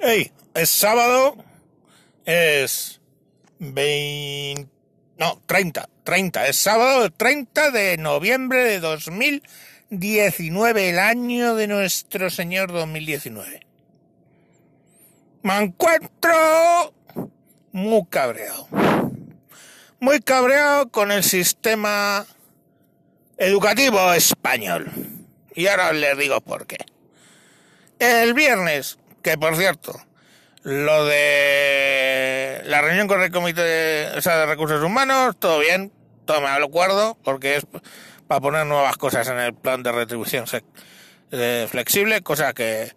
Hey, es sábado, es 20, no, 30, 30, es sábado 30 de noviembre de 2019, el año de nuestro Señor 2019. Me encuentro muy cabreado. Muy cabreado con el sistema educativo español. Y ahora les digo por qué. El viernes, que por cierto, lo de la reunión con el comité de, recursos humanos, todo bien, todo me lo acuerdo, porque es para poner nuevas cosas en el plan de retribución flexible, cosa que,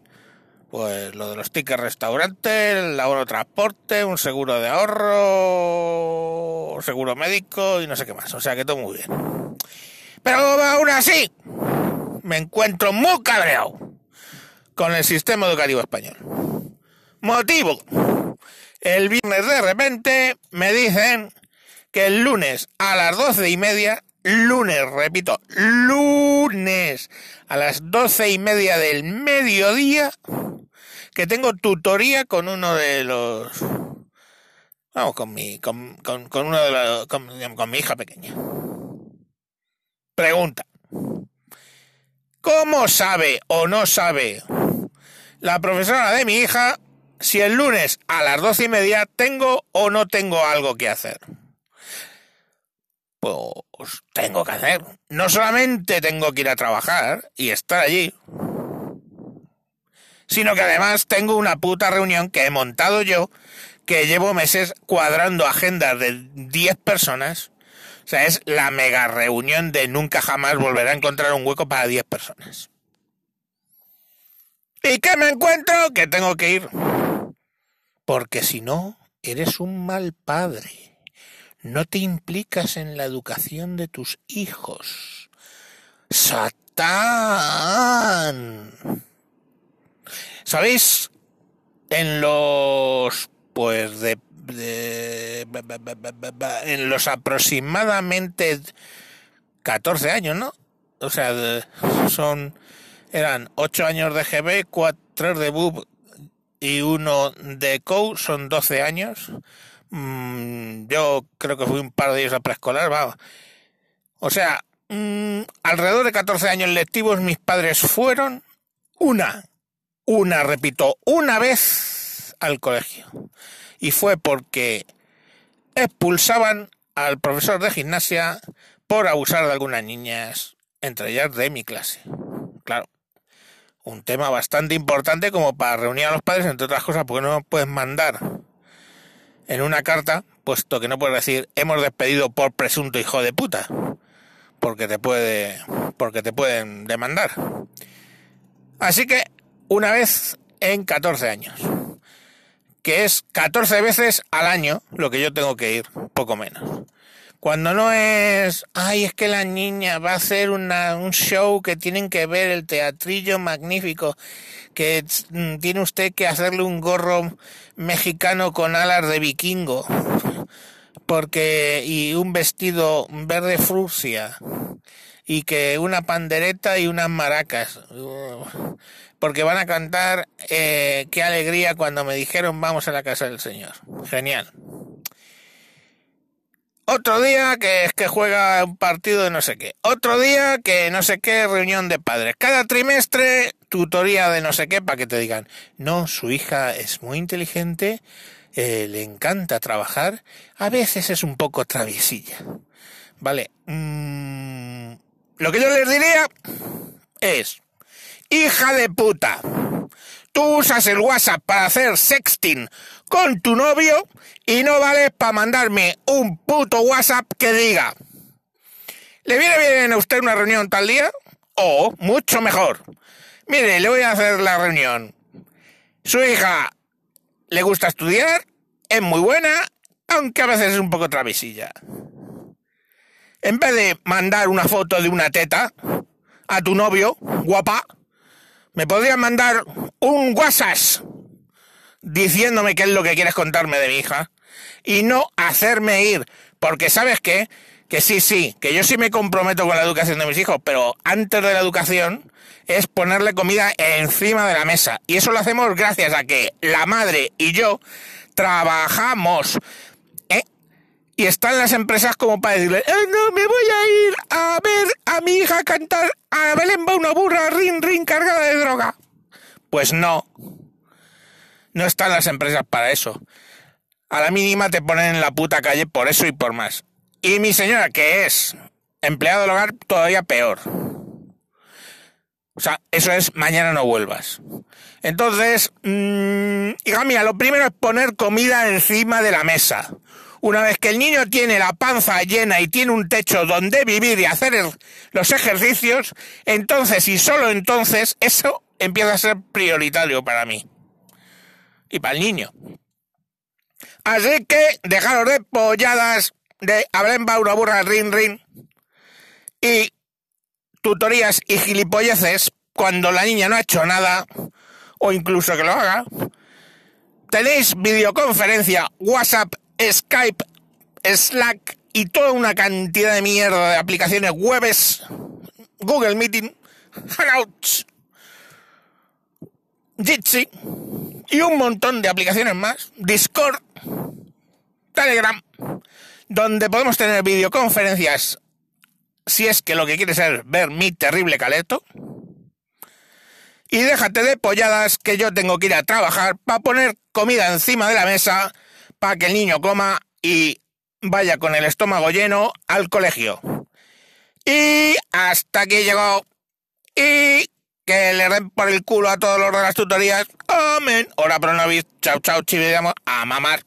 pues lo de los tickets restaurante, el abono transporte, un seguro de ahorro, seguro médico y no sé qué más. O sea que todo muy bien. Pero aún así, me encuentro muy cabreado con el sistema educativo español. Motivo. El viernes de repente me dicen que el lunes a las doce y media, lunes, repito, lunes a las doce y media del mediodía, que tengo tutoría con uno de los... Vamos, con mi, con, con, con uno de los, con, con mi hija pequeña. Pregunta. ¿Cómo sabe o no sabe la profesora de mi hija si el lunes a las doce y media tengo o no tengo algo que hacer? Pues tengo que hacer. No solamente tengo que ir a trabajar y estar allí, sino que además tengo una puta reunión que he montado yo, que llevo meses cuadrando agendas de 10 personas. O sea, es la mega reunión de nunca jamás volverá a encontrar un hueco para 10 personas. ¿Y qué me encuentro? Que tengo que ir. Porque si no, eres un mal padre. No te implicas en la educación de tus hijos. Satán. ¿Sabéis? En los... Pues de... en los aproximadamente 14 años, ¿no? O sea, son... Eran 8 años de GB, 4 de BUB y uno de COU, son 12 años. Mm, yo creo que fui un par de ellos a preescolar, vamos. O sea, mm, alrededor de 14 años lectivos mis padres fueron una, una, repito, una vez al colegio. Y fue porque expulsaban al profesor de gimnasia por abusar de algunas niñas, entre ellas de mi clase. Claro, un tema bastante importante como para reunir a los padres, entre otras cosas, porque no puedes mandar en una carta, puesto que no puedes decir hemos despedido por presunto hijo de puta, porque te puede, porque te pueden demandar. Así que una vez en 14 años, que es 14 veces al año lo que yo tengo que ir, poco menos. Cuando no es, ay, es que la niña va a hacer una, un show que tienen que ver el teatrillo magnífico, que mm, tiene usted que hacerle un gorro mexicano con alas de vikingo, porque, y un vestido verde frusia, y que una pandereta y unas maracas, porque van a cantar eh, qué alegría cuando me dijeron vamos a la casa del Señor. Genial. Otro día que es que juega un partido de no sé qué. Otro día que no sé qué reunión de padres. Cada trimestre tutoría de no sé qué para que te digan, no, su hija es muy inteligente, eh, le encanta trabajar, a veces es un poco traviesilla. Vale. Mm, lo que yo les diría es, hija de puta, tú usas el WhatsApp para hacer sexting con tu novio y no vale para mandarme un puto WhatsApp que diga, ¿le viene bien a usted una reunión tal día? O, mucho mejor, mire, le voy a hacer la reunión. Su hija le gusta estudiar, es muy buena, aunque a veces es un poco travesilla. En vez de mandar una foto de una teta a tu novio, guapa, me podrías mandar un WhatsApp diciéndome qué es lo que quieres contarme de mi hija y no hacerme ir, porque sabes qué, que sí, sí, que yo sí me comprometo con la educación de mis hijos, pero antes de la educación es ponerle comida encima de la mesa. Y eso lo hacemos gracias a que la madre y yo trabajamos. ¿eh? Y están las empresas como para decirle, eh, no, me voy a ir a ver mi hija cantar a Belén va una burra, rin, rin, cargada de droga. Pues no. No están las empresas para eso. A la mínima te ponen en la puta calle por eso y por más. Y mi señora, que es empleado del hogar, todavía peor. O sea, eso es mañana no vuelvas. Entonces, mmm, hija mía, lo primero es poner comida encima de la mesa. Una vez que el niño tiene la panza llena y tiene un techo donde vivir y hacer los ejercicios, entonces y solo entonces eso empieza a ser prioritario para mí. Y para el niño. Así que dejaros de polladas de Abren una burra rin rin y tutorías y gilipolleces cuando la niña no ha hecho nada o incluso que lo haga. Tenéis videoconferencia, WhatsApp, Skype, Slack y toda una cantidad de mierda de aplicaciones webs, Google Meeting, Hangouts, Jitsi y un montón de aplicaciones más, Discord, Telegram, donde podemos tener videoconferencias si es que lo que quieres es ver mi terrible caleto. Y déjate de polladas que yo tengo que ir a trabajar para poner comida encima de la mesa para que el niño coma y vaya con el estómago lleno al colegio. Y hasta aquí llegó. Y que le den por el culo a todos los de las tutorías. Amén. Hora pronovis. Chao, chao, chividamos. A mamar.